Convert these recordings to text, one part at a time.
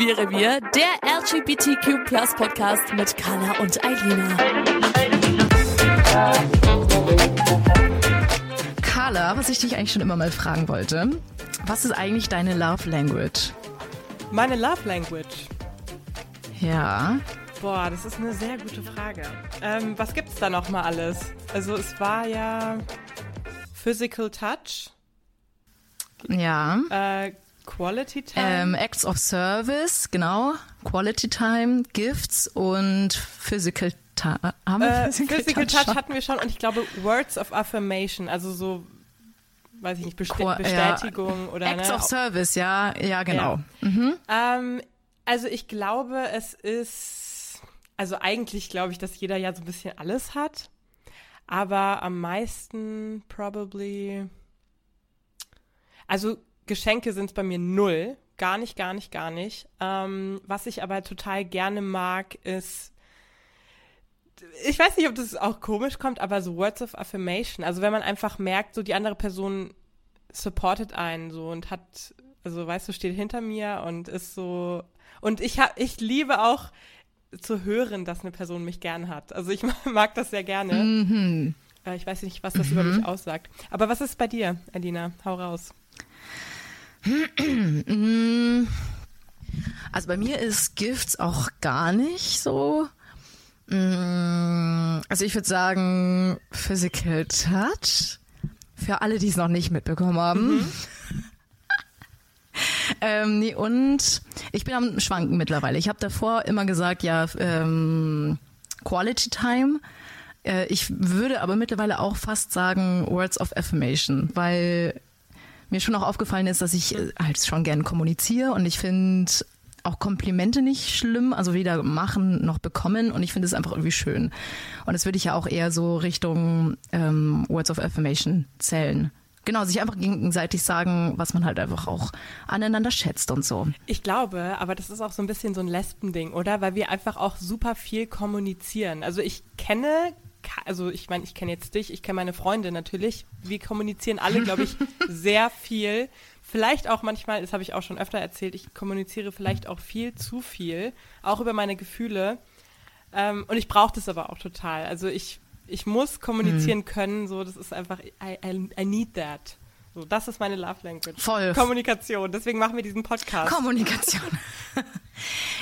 Queere Wir, der LGBTQ Plus Podcast mit Carla und Eilina. Carla, was ich dich eigentlich schon immer mal fragen wollte, was ist eigentlich deine Love Language? Meine Love Language. Ja. Boah, das ist eine sehr gute Frage. Ähm, was gibt's da noch mal alles? Also es war ja Physical Touch, Ja. äh, Quality Time. Ähm, Acts of Service, genau. Quality Time, Gifts und Physical. Haben wir äh, Physical, Touch schon? hatten wir schon und ich glaube Words of Affirmation, also so, weiß ich nicht, Beste Qua- ja. Bestätigung oder Acts ne? of Service, ja, ja, genau. Ähm, also ich glaube, es ist, also eigentlich glaube ich, dass jeder ja so ein bisschen alles hat, aber am meisten probably, also Geschenke sind bei mir null, gar nicht, gar nicht, gar nicht. Ähm, was ich aber total gerne mag, ist ich weiß nicht, ob das auch komisch kommt, aber so Words of Affirmation. Also wenn man einfach merkt, so die andere Person supportet einen so und hat, also weißt du, steht hinter mir und ist so. Und ich hab, ich liebe auch zu hören, dass eine Person mich gern hat. Also ich mag das sehr gerne. Mhm. Äh, Ich weiß nicht, was das über mich aussagt. Aber was ist bei dir, Alina? Hau raus. Also bei mir ist Gifts auch gar nicht so. Mm, Also ich würde sagen, Physical Touch. Für alle, die es noch nicht mitbekommen haben. ähm, nee, und ich bin am Schwanken mittlerweile. Ich habe davor immer gesagt, ja, ähm, Quality Time. Äh, ich würde aber mittlerweile auch fast sagen Words of Affirmation, weil mir schon auch aufgefallen ist, dass ich äh, halt schon gern kommuniziere und ich finde auch Komplimente nicht schlimm, also weder machen noch bekommen und ich finde es einfach irgendwie schön. Und das würde ich ja auch eher so Richtung ähm, Words of Affirmation zählen. Genau, sich einfach gegenseitig sagen, was man halt einfach auch aneinander schätzt und so. Ich glaube, aber das ist auch so ein bisschen so ein Lesbending, oder? Weil wir einfach auch super viel kommunizieren. Also ich kenne, also ich meine, ich kenne jetzt dich, ich kenne meine Freunde natürlich. Wir kommunizieren alle, glaube ich, sehr viel. Vielleicht auch manchmal, das habe ich auch schon öfter erzählt, ich kommuniziere vielleicht auch viel zu viel, auch über meine Gefühle. Ähm, und ich brauche das aber auch total. Also ich, ich muss kommunizieren können, so das ist einfach, I, I, I need that. So, das ist meine Love Language. Voll. Kommunikation. Deswegen machen wir diesen Podcast. Kommunikation.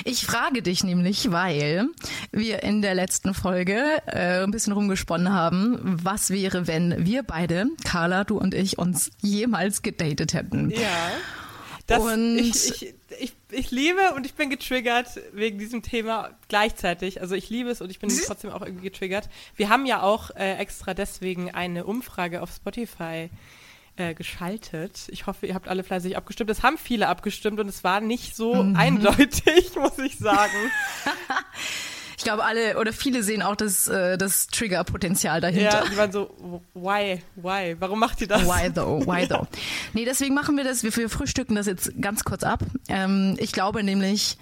Ich frage dich nämlich, weil wir in der letzten Folge äh, ein bisschen rumgesponnen haben, was wäre, wenn wir beide, Carla, du und ich, uns jemals gedatet hätten. Ja. Das, Und- ich, ich, ich, ich liebe und ich bin getriggert wegen diesem Thema gleichzeitig. Also ich liebe es und ich bin trotzdem auch irgendwie getriggert. Wir haben ja auch äh, extra deswegen eine Umfrage auf Spotify äh, geschaltet. Ich hoffe, ihr habt alle fleißig abgestimmt. Es haben viele abgestimmt und es war nicht so eindeutig, muss ich sagen. Ich glaube, alle oder viele sehen auch das, äh, das Triggerpotenzial dahinter. Ja, die waren so, why, why, warum macht ihr das? Why though? Why though? Nee, deswegen machen wir das, wir, wir frühstücken das jetzt ganz kurz ab. Ähm, ich glaube nämlich,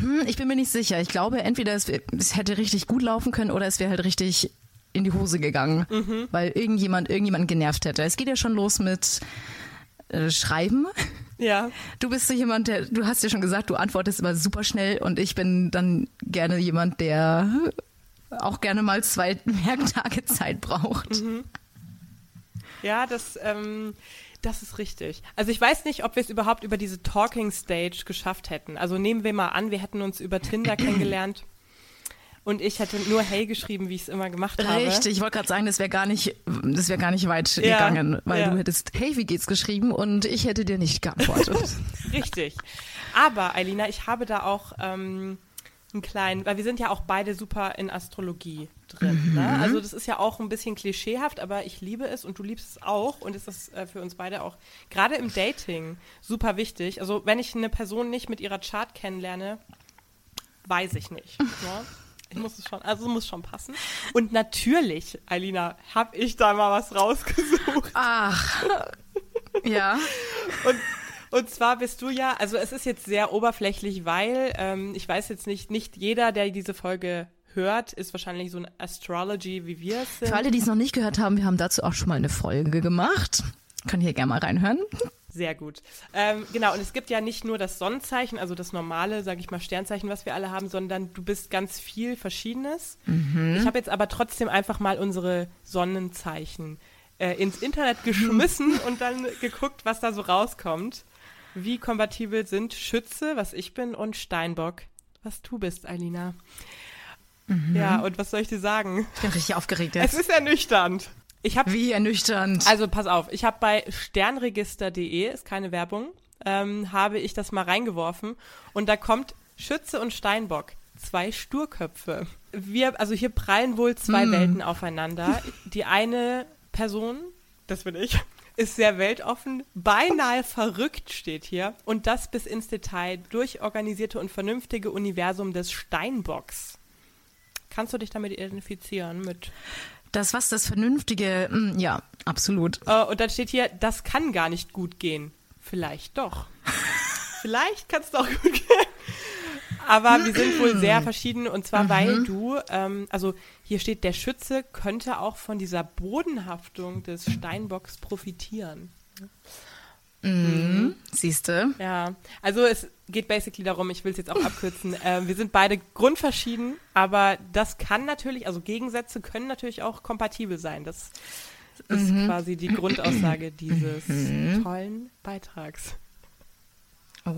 hm, ich bin mir nicht sicher. Ich glaube, entweder es, es hätte richtig gut laufen können oder es wäre halt richtig in die Hose gegangen, weil irgendjemand irgendjemanden genervt hätte. Es geht ja schon los mit äh, Schreiben. Ja. Du bist so jemand, der, du hast ja schon gesagt, du antwortest immer super schnell und ich bin dann gerne jemand, der auch gerne mal zwei Werktage Zeit braucht. Ja, das, ähm, das ist richtig. Also ich weiß nicht, ob wir es überhaupt über diese Talking Stage geschafft hätten. Also nehmen wir mal an, wir hätten uns über Tinder kennengelernt und ich hätte nur Hey geschrieben, wie ich es immer gemacht habe. Richtig, ich wollte gerade sagen, das wäre gar nicht, das wäre gar nicht weit Ja, gegangen, weil ja. du hättest Hey, wie geht's geschrieben und ich hätte dir nicht geantwortet. Richtig. Aber, Eilina, ich habe da auch ähm, einen kleinen, weil wir sind ja auch beide super in Astrologie drin. Ne? Also das ist ja auch ein bisschen klischeehaft, aber ich liebe es und du liebst es auch und ist das äh, für uns beide auch gerade im Dating super wichtig. Also wenn ich eine Person nicht mit ihrer Chart kennenlerne, weiß ich nicht. Ne? Muss es schon, also muss schon passen. Und natürlich, Alina, habe ich da mal was rausgesucht. Ach, ja. Und, und zwar bist du ja, also es ist jetzt sehr oberflächlich, weil ähm, ich weiß jetzt nicht, nicht jeder, der diese Folge hört, ist wahrscheinlich so ein Astrology, wie wir es sind. Für alle, die es noch nicht gehört haben, wir haben dazu auch schon mal eine Folge gemacht. Könnt ihr gerne mal reinhören. Sehr gut. Ähm, genau, und es gibt ja nicht nur das Sonnenzeichen, also das normale, sage ich mal, Sternzeichen, was wir alle haben, sondern du bist ganz viel Verschiedenes. Ich habe jetzt aber trotzdem einfach mal unsere Sonnenzeichen äh, ins Internet geschmissen und dann geguckt, was da so rauskommt. Wie kompatibel sind Schütze, was ich bin, und Steinbock, was du bist, Alina. Ja, und was soll ich dir sagen? Ich bin richtig aufgeregt Es jetzt. ist ernüchternd. Ich habe Wie ernüchternd. also pass auf, ich habe bei sternregister.de, ist keine Werbung, ähm, habe ich das mal reingeworfen und da kommt Schütze und Steinbock, zwei Sturköpfe. Wir, also hier prallen wohl zwei Welten aufeinander. Die eine Person, das bin ich, ist sehr weltoffen, beinahe verrückt steht hier und das bis ins Detail durchorganisierte und vernünftige Universum des Steinbocks. Kannst du dich damit identifizieren mit Das, was das Vernünftige, mm, ja, absolut. Äh, und dann steht hier, das kann gar nicht gut gehen. Vielleicht doch. Vielleicht kann es doch gut gehen. Aber wir sind wohl sehr verschieden und zwar, weil du, ähm, also hier steht, der Schütze könnte auch von dieser Bodenhaftung des Steinbocks profitieren. Siehste. Ja, also es geht basically darum, ich will es jetzt auch abkürzen, äh, wir sind beide grundverschieden, aber das kann natürlich, also Gegensätze können natürlich auch kompatibel sein. Das ist quasi die Grundaussage dieses tollen Beitrags. Wow,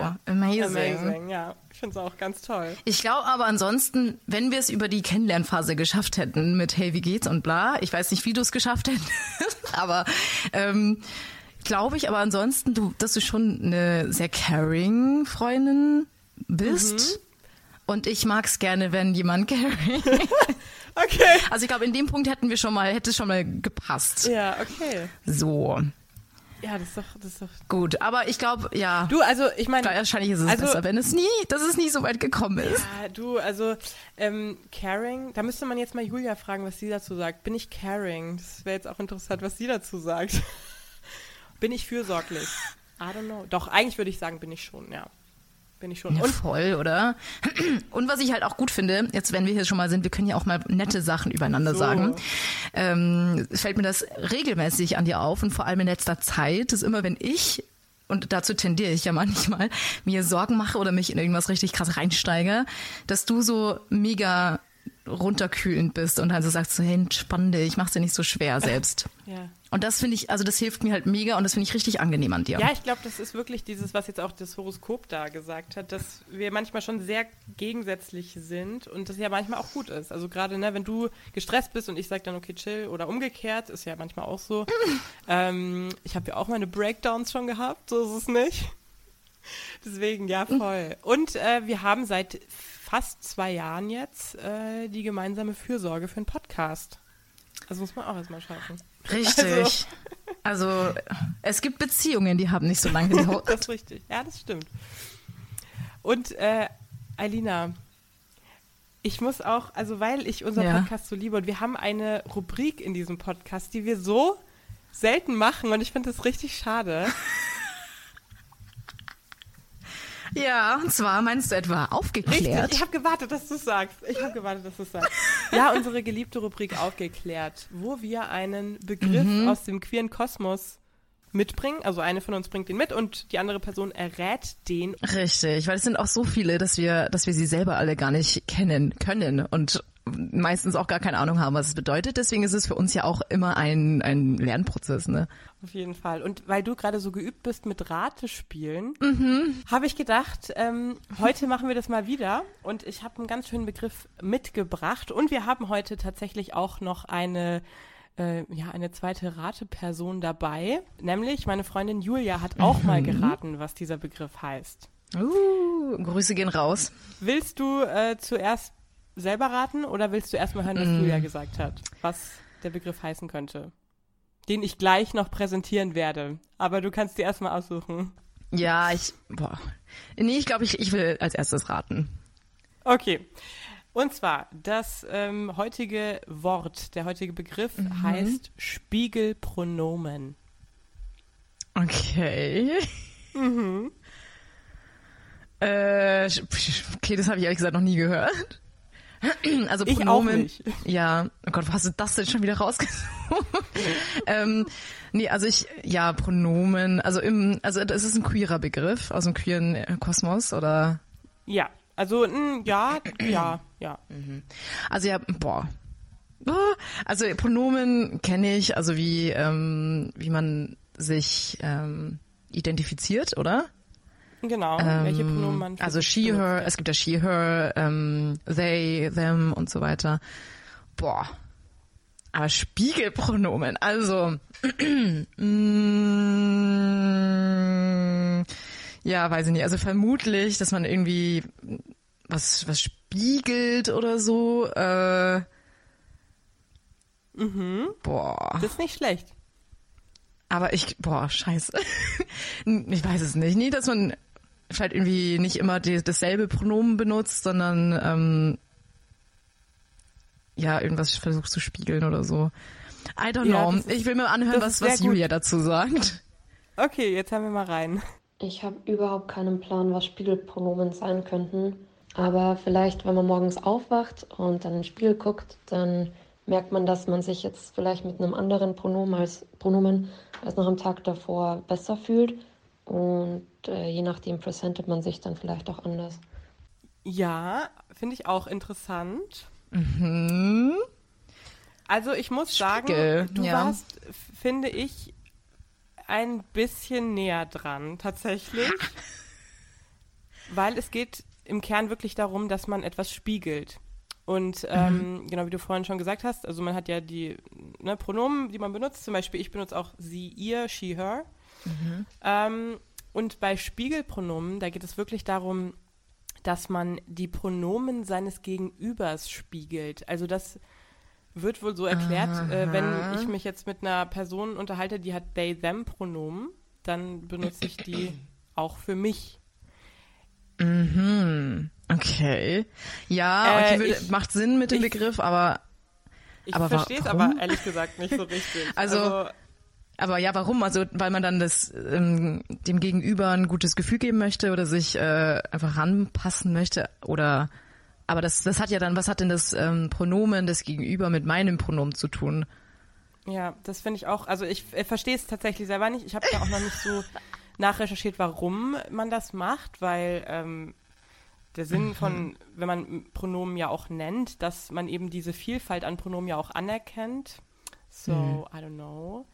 Ja. amazing. Amazing, ja. Ich finde es auch ganz toll. Ich glaube aber ansonsten, wenn wir es über die Kennenlernphase geschafft hätten mit Hey, wie geht's und bla, ich weiß nicht, wie du es geschafft hättest, aber ähm, glaube ich aber ansonsten, du, dass du schon eine sehr caring Freundin bist. Und ich mag es gerne, wenn jemand caring. Okay. Also ich glaube, in dem Punkt hätten wir schon mal, hätte es schon mal gepasst. Ja, okay. So. Ja, das ist doch, das ist doch. Gut, aber ich glaube, ja. Du, also ich meine. Wahrscheinlich ist es also, besser, wenn es nie, dass es nie so weit gekommen ist. Ja, du, also ähm, caring, da müsste man jetzt mal Julia fragen, was sie dazu sagt. Bin ich caring? Das wäre jetzt auch interessant, was sie dazu sagt. Bin ich fürsorglich? I don't know. Doch, eigentlich würde ich sagen, bin ich schon, ja. Bin ich schon. Ja, Und voll, oder? Und was ich halt auch gut finde, jetzt wenn wir hier schon mal sind, wir können ja auch mal nette Sachen übereinander So. sagen. Ähm, fällt mir das regelmäßig an dir auf und vor allem in letzter Zeit, ist immer, wenn ich und dazu tendiere ich ja manchmal, mir Sorgen mache oder mich in irgendwas richtig krass reinsteige, dass du so mega runterkühlend bist und dann so sagst so, hey, entspann dich, mach's dir nicht so schwer selbst. ja. Und das finde ich, also das hilft mir halt mega und das finde ich richtig angenehm an dir. Ja, ich glaube, das ist wirklich dieses, was jetzt auch das Horoskop da gesagt hat, dass wir manchmal schon sehr gegensätzlich sind und das ja manchmal auch gut ist. Also gerade, ne, wenn du gestresst bist und ich sage dann, okay, chill oder umgekehrt, ist ja manchmal auch so. ähm, ich habe ja auch meine Breakdowns schon gehabt, so ist es nicht. Deswegen, ja, voll. Und äh, wir haben seit fast zwei Jahren jetzt äh, die gemeinsame Fürsorge für einen Podcast. Das muss man auch erstmal schaffen. Richtig. Also, es gibt Beziehungen, die haben nicht so lange gedauert. Das ist richtig. Ja, das stimmt. Und äh, Alina, ich muss auch, also weil ich unseren Ja. Podcast so liebe und wir haben eine Rubrik in diesem Podcast, die wir so selten machen und ich finde das richtig schade. Ja, und zwar meinst du etwa Richtig, aufgeklärt? ich habe gewartet, dass du es sagst. Ich habe gewartet, dass du es sagst. Ja, unsere geliebte Rubrik aufgeklärt, wo wir einen Begriff Mhm. aus dem queeren Kosmos mitbringen. Also eine von uns bringt den mit und die andere Person errät den Richtig, weil es sind auch so viele, dass wir, dass wir sie selber alle gar nicht kennen können und meistens auch gar keine Ahnung haben, was es bedeutet. Deswegen ist es für uns ja auch immer ein, ein Lernprozess, ne? Auf jeden Fall. Und weil du gerade so geübt bist mit Ratespielen, Mhm. habe ich gedacht, ähm, heute machen wir das mal wieder. Und ich habe einen ganz schönen Begriff mitgebracht. Und wir haben heute tatsächlich auch noch eine, äh, ja, eine zweite Rateperson dabei. Nämlich meine Freundin Julia hat auch mal Mhm. geraten, was dieser Begriff heißt. Uh, Grüße gehen raus. Willst du äh, zuerst selber raten oder willst du erstmal hören, was Mm. Julia gesagt hat, was der Begriff heißen könnte? Den ich gleich noch präsentieren werde. Aber du kannst dir erstmal aussuchen. Ja, ich, boah. Nee, ich glaube, ich, ich will als erstes raten. Okay. Und zwar, das ähm, heutige Wort, der heutige Begriff heißt Spiegelpronomen. Okay. Äh, okay, das habe ich ehrlich gesagt noch nie gehört. Also Ich auch Pronomen. nicht. Ja, oh Gott, wo hast du das denn schon wieder rausgesucht? ähm, nee, also ich, ja, Pronomen, also im, also das ist ein queerer Begriff aus dem queeren Kosmos oder, Ja, also mm, ja, ja, ja. also ja, boah. Ah, Also Pronomen kenne ich, also wie, ähm, wie man sich ähm, identifiziert, oder? Genau. welche Pronomen man Also she, benutzt. her, es gibt ja she, her, ähm, they, them und so weiter. Boah. Aber Spiegelpronomen, also mm, ja, weiß ich nicht. Also vermutlich, dass man irgendwie was was spiegelt oder so. Äh, Boah. Das ist nicht schlecht. Aber ich, boah, scheiße. ich weiß es nicht. Nee, dass man vielleicht irgendwie nicht immer die, dasselbe Pronomen benutzt, sondern ähm, ja, irgendwas versucht zu spiegeln oder so. I don't Ja, know. ist- ich will mir anhören, was, was gut. Julia dazu sagt. Okay, jetzt haben wir mal rein. Ich habe überhaupt keinen Plan, was Spiegelpronomen sein könnten. Aber vielleicht, wenn man morgens aufwacht und dann in den Spiegel guckt, dann merkt man, dass man sich jetzt vielleicht mit einem anderen Pronomen als, Pronomen als noch am Tag davor besser fühlt. Und äh, je nachdem präsentiert man sich dann vielleicht auch anders. Ja, finde ich auch interessant. Mhm. Also ich muss sagen, Spiegel, du ja. warst, finde ich, ein bisschen näher dran, tatsächlich. Weil es geht im Kern wirklich darum, dass man etwas spiegelt. Und ähm, genau wie du vorhin schon gesagt hast, also man hat ja die ne, Pronomen, die man benutzt. Zum Beispiel, ich benutze auch sie, ihr, she, her. Ähm, und bei Spiegelpronomen, da geht es wirklich darum, dass man die Pronomen seines Gegenübers spiegelt. Also das wird wohl so erklärt, äh, wenn ich mich jetzt mit einer Person unterhalte, die hat they, them Pronomen, dann benutze ich die auch für mich. Okay. Ja, Äh, okay, würde, ich- macht Sinn mit dem ich- Begriff, aber Ich verstehe es aber ehrlich gesagt nicht so richtig. Also- Aber ja, warum? Also weil man dann das ähm, dem Gegenüber ein gutes Gefühl geben möchte oder sich äh, einfach ranpassen möchte oder aber das das hat ja dann was hat denn das ähm, Pronomen des Gegenüber mit meinem Pronomen zu tun? Ja, das finde ich auch. Also ich äh, verstehe es tatsächlich selber nicht. Ich habe da auch noch nicht so nachrecherchiert, warum man das macht, weil ähm, der Sinn von, wenn man Pronomen ja auch nennt, dass man eben diese Vielfalt an Pronomen ja auch anerkennt. So, I don't know.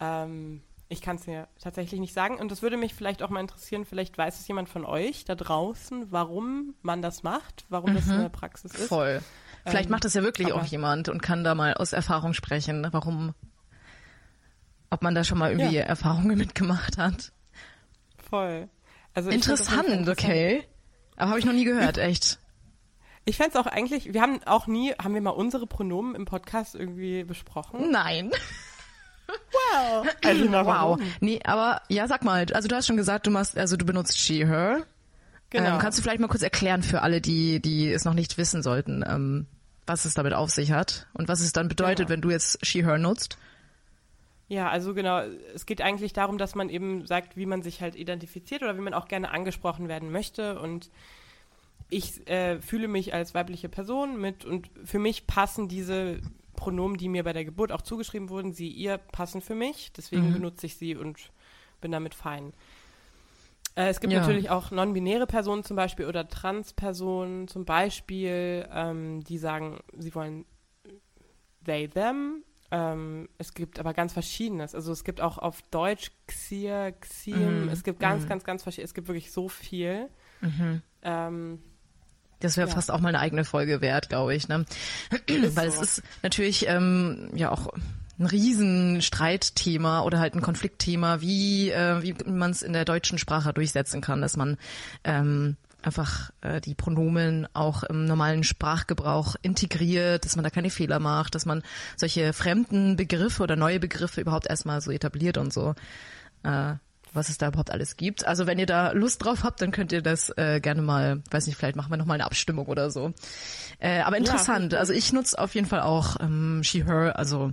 Ähm, ich kann es mir tatsächlich nicht sagen. Und das würde mich vielleicht auch mal interessieren, vielleicht weiß es jemand von euch da draußen, warum man das macht, warum das eine Praxis ist. Voll. Vielleicht Ähm, macht das ja wirklich auch jemand und kann da mal aus Erfahrung sprechen, warum ob man da schon mal irgendwie Ja. Erfahrungen mitgemacht hat. Voll. Also Fall Interessant, okay. Aber habe ich noch nie gehört, echt. Ich fände es auch eigentlich, wir haben auch nie, haben wir mal unsere Pronomen im Podcast irgendwie besprochen? Nein. Also, na, Wow. Nee, aber ja, sag mal, also du hast schon gesagt, du machst, also du benutzt she, her. Genau. Ähm, kannst du vielleicht mal kurz erklären für alle, die, die es noch nicht wissen sollten, ähm, was es damit auf sich hat und was es dann bedeutet, Genau. wenn du jetzt she, her nutzt? Ja, also genau, es geht eigentlich darum, dass man eben sagt, wie man sich halt identifiziert oder wie man auch gerne angesprochen werden möchte. Und ich äh, fühle mich als weibliche Person mit und für mich passen diese Pronomen, die mir bei der Geburt auch zugeschrieben wurden, sie, ihr, passen für mich. Deswegen benutze ich sie und bin damit fein. Äh, es gibt Ja. natürlich auch non-binäre Personen zum Beispiel oder Trans-Personen zum Beispiel, ähm, die sagen, sie wollen they, them. Ähm, es gibt aber ganz Verschiedenes. Also es gibt auch auf Deutsch Xier, Xiem. Es gibt ganz, ganz, ganz verschiedene. Es gibt wirklich so viel. Ähm, Das wäre Ja. fast auch mal eine eigene Folge wert, glaube ich. Ne? Weil es so. ist natürlich ähm, ja auch ein Riesenstreitthema oder halt ein Konfliktthema, wie, äh, wie man es in der deutschen Sprache durchsetzen kann, dass man ähm, einfach äh, die Pronomen auch im normalen Sprachgebrauch integriert, dass man da keine Fehler macht, dass man solche fremden Begriffe oder neue Begriffe überhaupt erstmal so etabliert und so. Äh, was es da überhaupt alles gibt. Also wenn ihr da Lust drauf habt, dann könnt ihr das äh, gerne mal, weiß nicht, vielleicht machen wir noch mal eine Abstimmung oder so. Äh, aber interessant. Ja. Also ich nutze auf jeden Fall auch ähm, She Her, also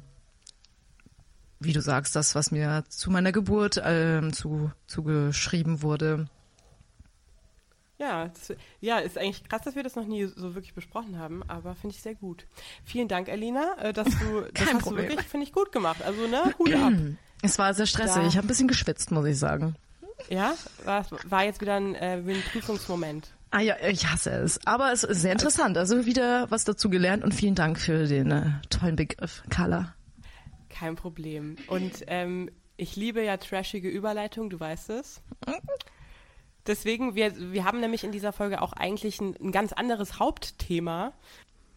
wie du sagst, das, was mir zu meiner Geburt ähm, zu zugeschrieben wurde. Ja, das, ja, ist eigentlich krass, dass wir das noch nie so wirklich besprochen haben, aber finde ich sehr gut. Vielen Dank, Elina, äh, dass du das hast du wirklich, finde ich, gut gemacht. Also, ne, Hut ab. Es war sehr stressig. Da. Ich habe ein bisschen geschwitzt, muss ich sagen. Ja, war, war jetzt wieder ein, äh, ein Prüfungsmoment. Ah ja, ich hasse es. Aber es ist sehr interessant. Also wieder was dazu gelernt und vielen Dank für den äh, tollen Begriff, Carla. Kein Problem. Und ähm, ich liebe ja trashige Überleitung, du weißt es. Deswegen, wir, wir haben nämlich in dieser Folge auch eigentlich ein, ein ganz anderes Hauptthema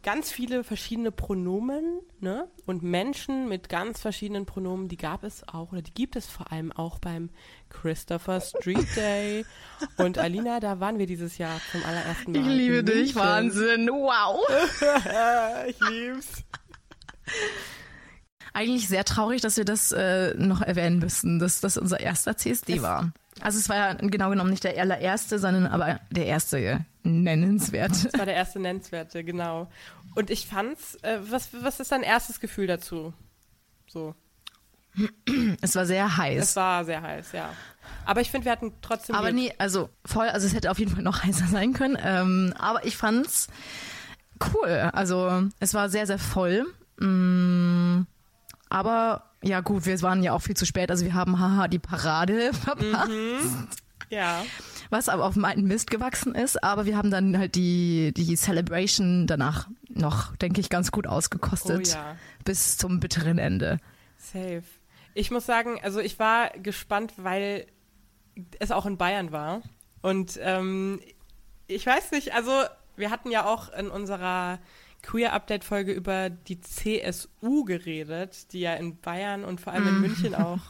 ganz viele verschiedene Pronomen ne? und Menschen mit ganz verschiedenen Pronomen, die gab es auch oder die gibt es vor allem auch beim Christopher Street Day. und Alina, da waren wir dieses Jahr zum allerersten Mal. Ich liebe dich, Wahnsinn, wow. ich lieb's. Eigentlich sehr traurig, dass wir das äh, noch erwähnen müssen, dass das unser erster CSD es war. Also es war ja genau genommen nicht der allererste, sondern aber der erste nennenswerte. Das war der erste nennenswerte, genau. Und ich fand's, äh, was, was ist dein erstes Gefühl dazu? So. Es war sehr heiß. Es war sehr heiß, ja. Aber ich finde, wir hatten trotzdem. Aber Glück. nee, also voll, also es hätte auf jeden Fall noch heißer sein können. Ähm, aber ich fand's cool. Also es war sehr, sehr voll. Mm, aber ja, gut, wir waren ja auch viel zu spät. Also wir haben haha die Parade verpasst. Mhm. Ja. Was aber auf meinen Mist gewachsen ist. Aber wir haben dann halt die, die Celebration danach noch, denke ich, ganz gut ausgekostet. Oh, ja. Bis zum bitteren Ende. Safe. Ich muss sagen, also ich war gespannt, weil es auch in Bayern war. Und ähm, ich weiß nicht, also wir hatten ja auch in unserer Queer Update Folge über die CSU geredet, die ja in Bayern und vor allem in mm. München auch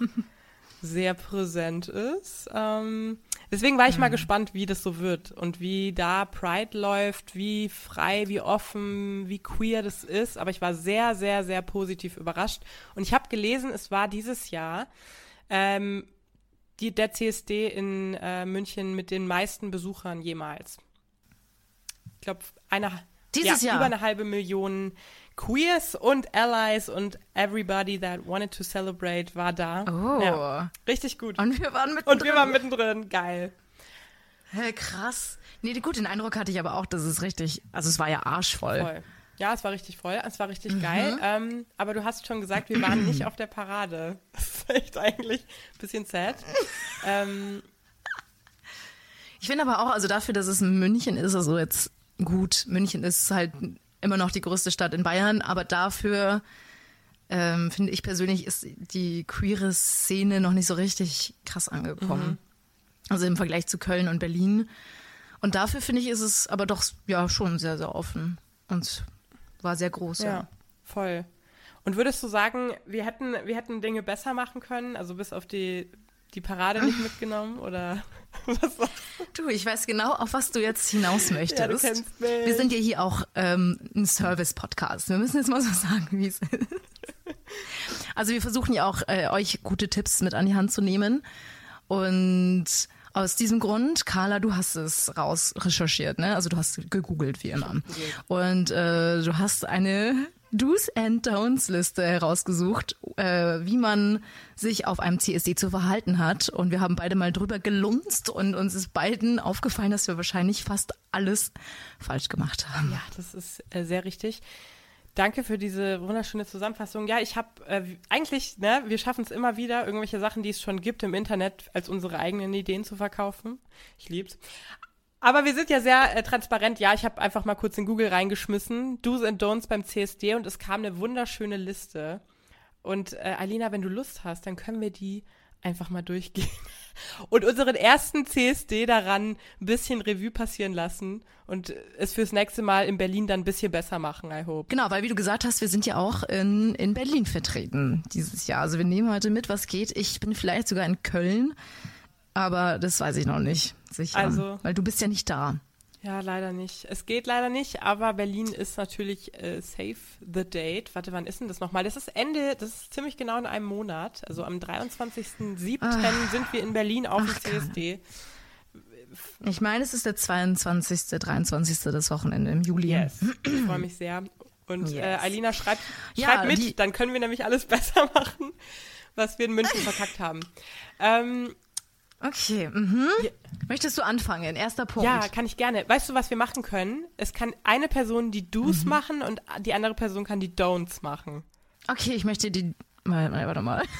sehr präsent ist. Ähm, deswegen war ich mal mm. gespannt, wie das so wird und wie da Pride läuft, wie frei, wie offen, wie queer das ist. Aber ich war sehr, sehr, sehr positiv überrascht. Und ich habe gelesen, es war dieses Jahr ähm, die, der CSD in äh, München mit den meisten Besuchern jemals. Ich glaube, dieses ja, Jahr. Über eine halbe Million Queers und Allies und everybody that wanted to celebrate war da. Oh. Ja, richtig gut. Und wir waren mittendrin. Und wir waren mittendrin. Geil. Hä, krass. Nee, gut, den Eindruck hatte ich aber auch, dass es richtig, also es war ja arschvoll. Voll. Ja, es war richtig voll, es war richtig mhm. geil. Ähm, aber du hast schon gesagt, wir waren nicht auf der Parade. Das ist echt eigentlich ein bisschen sad. ähm, ich finde aber auch, also dafür, dass es in München ist, also jetzt gut, München ist halt immer noch die größte Stadt in Bayern, aber dafür ähm, finde ich persönlich ist die queere Szene noch nicht so richtig krass angekommen. Mhm. Also im Vergleich zu Köln und Berlin. Und dafür finde ich ist es aber doch ja schon sehr, sehr offen und war sehr groß. Ja, ja. voll. Und würdest du sagen, wir hätten, wir hätten Dinge besser machen können, also bis auf die die Parade nicht mitgenommen oder was war's? Du, ich weiß genau, auf was du jetzt hinaus möchtest. Ja, du kennst mich. Wir sind ja hier auch ähm, ein Service-Podcast. Wir müssen jetzt mal so sagen, wie es ist. Also wir versuchen ja auch, äh, euch gute Tipps mit an die Hand zu nehmen. Und aus diesem Grund, Carla, du hast es raus recherchiert, ne? Also du hast gegoogelt wie immer. Und äh, du hast eine Do's and Don'ts Liste herausgesucht, äh, wie man sich auf einem CSD zu verhalten hat. Und wir haben beide mal drüber gelunzt und uns ist beiden aufgefallen, dass wir wahrscheinlich fast alles falsch gemacht haben. Ja, das ist äh, sehr richtig. Danke für diese wunderschöne Zusammenfassung. Ja, ich habe äh, eigentlich, ne, wir schaffen es immer wieder, irgendwelche Sachen, die es schon gibt im Internet, als unsere eigenen Ideen zu verkaufen. Ich lieb's. Aber wir sind ja sehr äh, transparent. Ja, ich habe einfach mal kurz in Google reingeschmissen, Do's and Don'ts beim CSD und es kam eine wunderschöne Liste. Und äh, Alina, wenn du Lust hast, dann können wir die einfach mal durchgehen und unseren ersten CSD daran ein bisschen Revue passieren lassen und es fürs nächste Mal in Berlin dann ein bisschen besser machen, I hope. Genau, weil wie du gesagt hast, wir sind ja auch in, in Berlin vertreten dieses Jahr. Also wir nehmen heute mit, was geht. Ich bin vielleicht sogar in Köln. Aber das weiß ich noch nicht sicher. Also, weil du bist ja nicht da. Ja, leider nicht. Es geht leider nicht, aber Berlin ist natürlich äh, safe the date. Warte, wann ist denn das nochmal? Das ist Ende, das ist ziemlich genau in einem Monat. Also am 23.07. Ah. sind wir in Berlin auf dem Ach, CSD. Ich meine, es ist der 22., 23. das Wochenende im Juli. Yes. Ich freue mich sehr. Und äh, Yes. Eilina schreibt, Ja, schreibt mit, dann können wir nämlich alles besser machen, was wir in München verkackt haben. Ähm, Okay, mhm. Möchtest du anfangen? Erster Punkt. ja, kann ich gerne. Weißt du, was wir machen können? Es kann eine Person die Do's Mhm. machen und die andere Person kann die Don'ts machen. Okay, ich möchte die. Mal, mal, warte mal.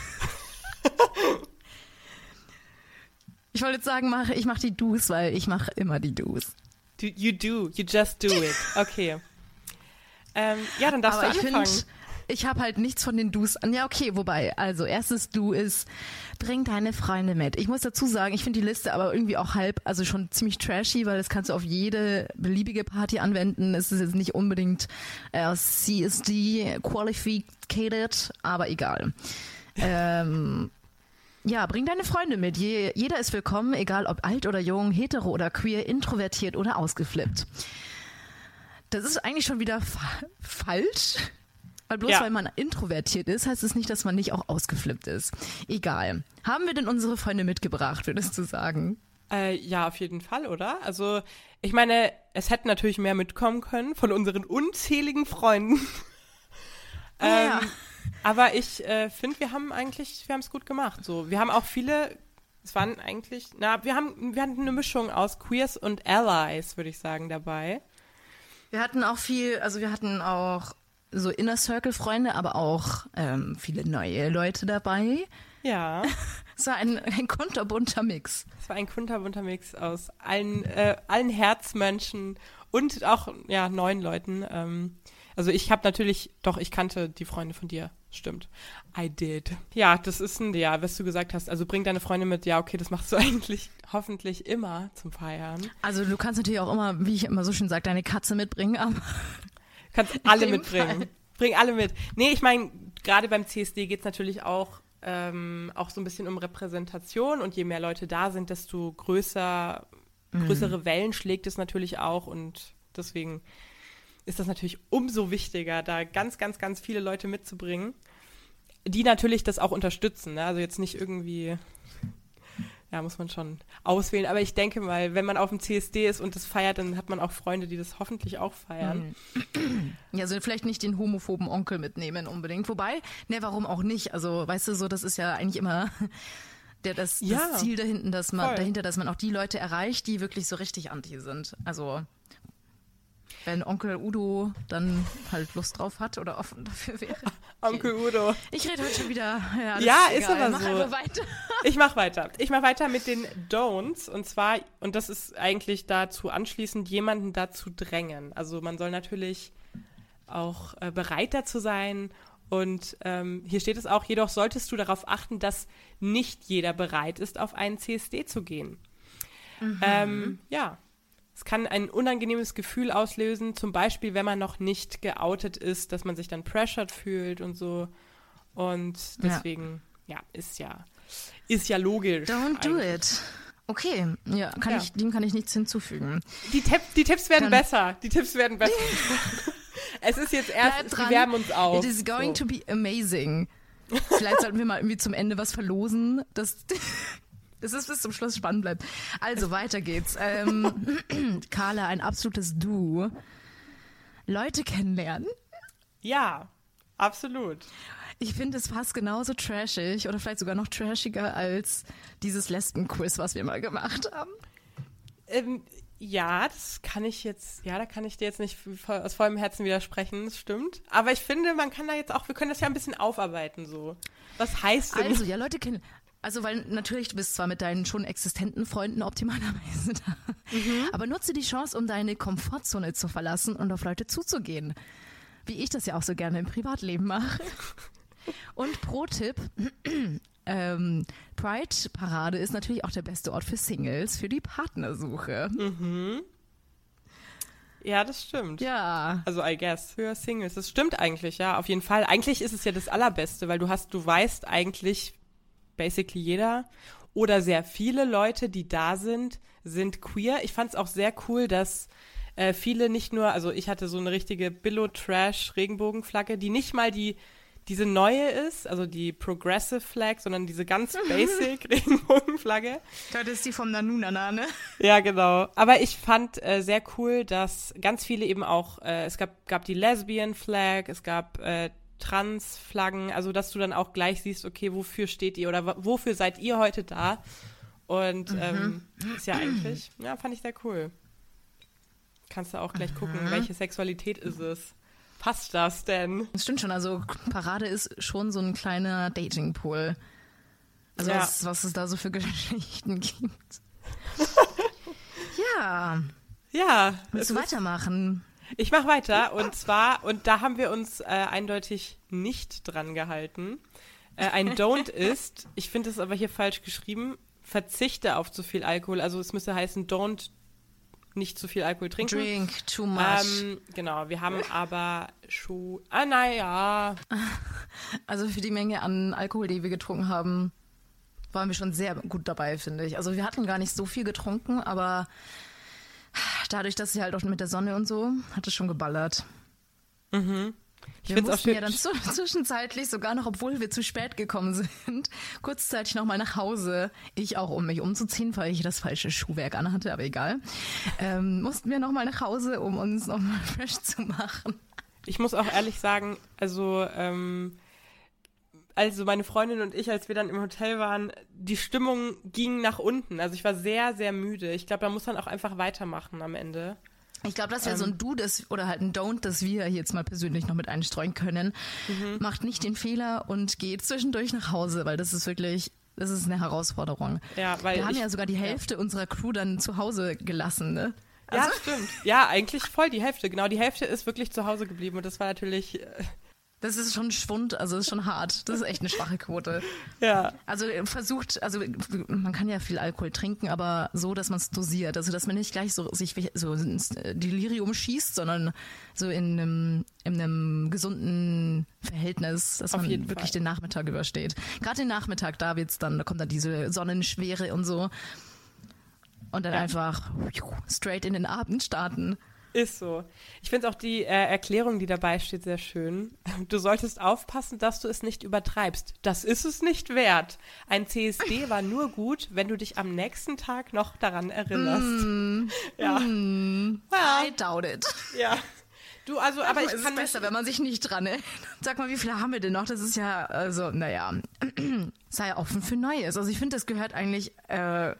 Ich wollte jetzt sagen, mach, ich mache die Do's, weil ich mache immer die Do's. Do, you do, you just do it. Okay. ähm, ja, dann darfst Aber du ich anfangen. Ich habe halt nichts von den Do's an. Ja, okay, wobei, also erstes Do ist, bring deine Freunde mit. Ich muss dazu sagen, ich finde die Liste aber irgendwie auch halb, also schon ziemlich trashy, weil das kannst du auf jede beliebige Party anwenden. Es ist jetzt nicht unbedingt äh, CSD qualified, aber egal. Ähm, ja, bring deine Freunde mit. Je, jeder ist willkommen, egal ob alt oder jung, hetero oder queer, introvertiert oder ausgeflippt. Das ist eigentlich schon wieder fa falsch. Weil bloß Ja. weil man introvertiert ist, heißt es nicht, dass man nicht auch ausgeflippt ist. Egal. Haben wir denn unsere Freunde mitgebracht, würdest du sagen? Äh, ja, auf jeden Fall, oder? Also, ich meine, es hätten natürlich mehr mitkommen können von unseren unzähligen Freunden. Ja. ähm, aber ich äh, finde, wir haben eigentlich, wir haben es gut gemacht. So, wir haben auch viele, es waren eigentlich, na, wir haben, wir hatten eine Mischung aus Queers und Allies, würde ich sagen, dabei. Wir hatten auch viel, also wir hatten auch so Inner Circle Freunde, aber auch ähm, viele neue Leute dabei. Ja, Es war ein, ein kunterbunter Mix. es war ein kunterbunter Mix aus allen, äh, allen Herzmenschen und auch ja neuen Leuten. Ähm, also ich habe natürlich, doch ich kannte die Freunde von dir, stimmt. I did. Ja, das ist ein, ja, was du gesagt hast. Also bring deine Freunde mit. Ja, okay, das machst du eigentlich hoffentlich immer zum Feiern. Also du kannst natürlich auch immer, wie ich immer so schön sage, deine Katze mitbringen, aber kannst alle mitbringen. Fall. Bring alle mit. Nee, ich meine, gerade beim CSD geht's natürlich auch, ähm, auch so ein bisschen um Repräsentation und je mehr Leute da sind, desto größer, größere Wellen schlägt es natürlich auch und deswegen ist das natürlich umso wichtiger, da ganz, ganz, ganz viele Leute mitzubringen, die natürlich das auch unterstützen. Ne? Also jetzt nicht irgendwie, ja, muss man schon auswählen. Aber ich denke mal, wenn man auf dem CSD ist und das feiert, dann hat man auch Freunde, die das hoffentlich auch feiern. Ja, also vielleicht nicht den homophoben Onkel mitnehmen unbedingt. Wobei, ne, warum auch nicht? Also, weißt du, so, das ist ja eigentlich immer der, das, Ja, das Ziel dahinten, dass man, voll. dahinter, dass man auch die Leute erreicht, die wirklich so richtig anti sind. Also, wenn Onkel Udo dann halt Lust drauf hat oder offen dafür wäre. Onkel Udo. Ich rede heute schon wieder. Ja, Ja, ist egal. aber Mach so. einfach weiter. Ich mach weiter. Ich mach weiter mit den Don'ts. Und zwar, und das ist eigentlich dazu anschließend, jemanden dazu drängen. Also man soll natürlich auch äh, bereit dazu sein. Und ähm, hier steht es auch, jedoch solltest du darauf achten, dass nicht jeder bereit ist, auf einen CSD zu gehen. Ähm, ja, es kann ein unangenehmes Gefühl auslösen, zum Beispiel, wenn man noch nicht geoutet ist, dass man sich dann pressured fühlt und so. Und deswegen, ja, ist ja, ist ja logisch. Don't do eigentlich. it. Okay, ja, kann Ja. Ich, dem kann ich nichts hinzufügen. Die, Tipp, die Tipps werden Dann- besser. Die Tipps werden besser. es ist jetzt erst, wir wärmen uns auf. It is going so. to be amazing. Vielleicht sollten wir mal irgendwie zum Ende was verlosen, dass, es bis zum Schluss spannend bleibt. Also, weiter geht's. Ähm, Carla, ein absolutes Du. Leute kennenlernen. Ja, absolut. Ich finde es fast genauso trashig oder vielleicht sogar noch trashiger als dieses Lesben-Quiz, was wir mal gemacht haben. Ähm, ja, das kann ich jetzt, ja, da kann ich dir jetzt nicht aus vollem Herzen widersprechen, das stimmt. Aber ich finde, man kann da jetzt auch, wir können das ja ein bisschen aufarbeiten, so. Was heißt denn? Also, ja, Leute kennen. Also, weil natürlich, du bist zwar mit deinen schon existenten Freunden optimalerweise da, aber nutze die Chance, um deine Komfortzone zu verlassen und auf Leute zuzugehen. Wie ich das ja auch so gerne im Privatleben mache. Und Pro-Tipp, ähm, Pride-Parade ist natürlich auch der beste Ort für Singles, für die Partnersuche. ja, das stimmt. Ja. Also I guess für Singles. Das stimmt eigentlich, ja, auf jeden Fall. Eigentlich ist es ja das Allerbeste, weil du hast, du weißt eigentlich, basically jeder. Oder sehr viele Leute, die da sind, sind queer. Ich fand es auch sehr cool, dass äh, viele nicht nur, also ich hatte so eine richtige Billo-Trash-Regenbogenflagge, die nicht mal die diese neue ist, also die Progressive Flag, sondern diese ganz basic Regenbogenflagge. Das ist die vom Nanunana, ne? Ja, genau. Aber ich fand äh, sehr cool, dass ganz viele eben auch, äh, es gab, gab die Lesbian Flag, es gab äh, Trans-Flaggen, also dass du dann auch gleich siehst, okay, wofür steht ihr oder wofür seid ihr heute da? Und mhm. ähm, ist ja eigentlich, ja, fand ich sehr cool. Kannst du auch gleich mhm. gucken, welche Sexualität ist es passt das denn? Das stimmt schon, also Parade ist schon so ein kleiner Datingpool. Also ja. was, was es da so für Geschichten gibt. ja. Ja. Willst du weitermachen? Ich mache weiter und zwar, und da haben wir uns äh, eindeutig nicht dran gehalten. Äh, ein Don't ist, ich finde es aber hier falsch geschrieben, verzichte auf zu viel Alkohol. Also es müsste heißen Don't nicht zu viel Alkohol trinken. Drink too much. Ähm, genau, wir haben aber schon. Ah, naja. Also für die Menge an Alkohol, die wir getrunken haben, waren wir schon sehr gut dabei, finde ich. Also wir hatten gar nicht so viel getrunken, aber dadurch, dass sie halt auch mit der Sonne und so, hat es schon geballert. Mhm. Ich wir mussten ja dann zwischenzeitlich sogar noch, obwohl wir zu spät gekommen sind, kurzzeitig noch mal nach Hause. Ich auch, um mich umzuziehen, weil ich das falsche Schuhwerk anhatte, aber egal. Ähm, mussten wir noch mal nach Hause, um uns noch mal fresh zu machen. Ich muss auch ehrlich sagen, also ähm, also meine Freundin und ich, als wir dann im Hotel waren, die Stimmung ging nach unten. Also ich war sehr, sehr müde. Ich glaube, da muss man auch einfach weitermachen am Ende. Ich glaube, das wäre ähm, so ein. Do das, oder halt ein Don't, das wir jetzt mal persönlich noch mit einstreuen können. Mhm. Macht nicht den Fehler und geht zwischendurch nach Hause, weil das ist wirklich, das ist eine Herausforderung. Ja, weil wir haben ja sogar die Hälfte ja. unserer Crew dann zu Hause gelassen, ne? Also, ja, stimmt. Ja, eigentlich voll die Hälfte. Genau, die Hälfte ist wirklich zu Hause geblieben und das war natürlich. Das ist schon Schwund, also ist schon hart. Das ist echt eine schwache Quote. Ja. Also äh, versucht, also man kann ja viel Alkohol trinken, aber so, dass man es dosiert. Also dass man nicht gleich so sich so ins Delirium schießt, sondern so in einem, in einem gesunden Verhältnis, dass Auf man wirklich Fall. den Nachmittag übersteht. Gerade den Nachmittag, da wird's dann, da kommt dann diese Sonnenschwere und so. Und dann ja. einfach straight in den Abend starten. Ist so. Ich finde auch die äh, Erklärung, die dabei steht, sehr schön. Du solltest aufpassen, dass du es nicht übertreibst. Das ist es nicht wert. Ein CSD war nur gut, wenn du dich am nächsten Tag noch daran erinnerst. Mm, ja. Mm, ja. I doubt it. Ja. Du, also, aber, ich es kann ist besser, wenn man sich nicht dran erinnert. Sag mal, wie viele haben wir denn noch? Das ist ja, also, naja, sei offen für Neues. Also ich finde, das gehört eigentlich äh,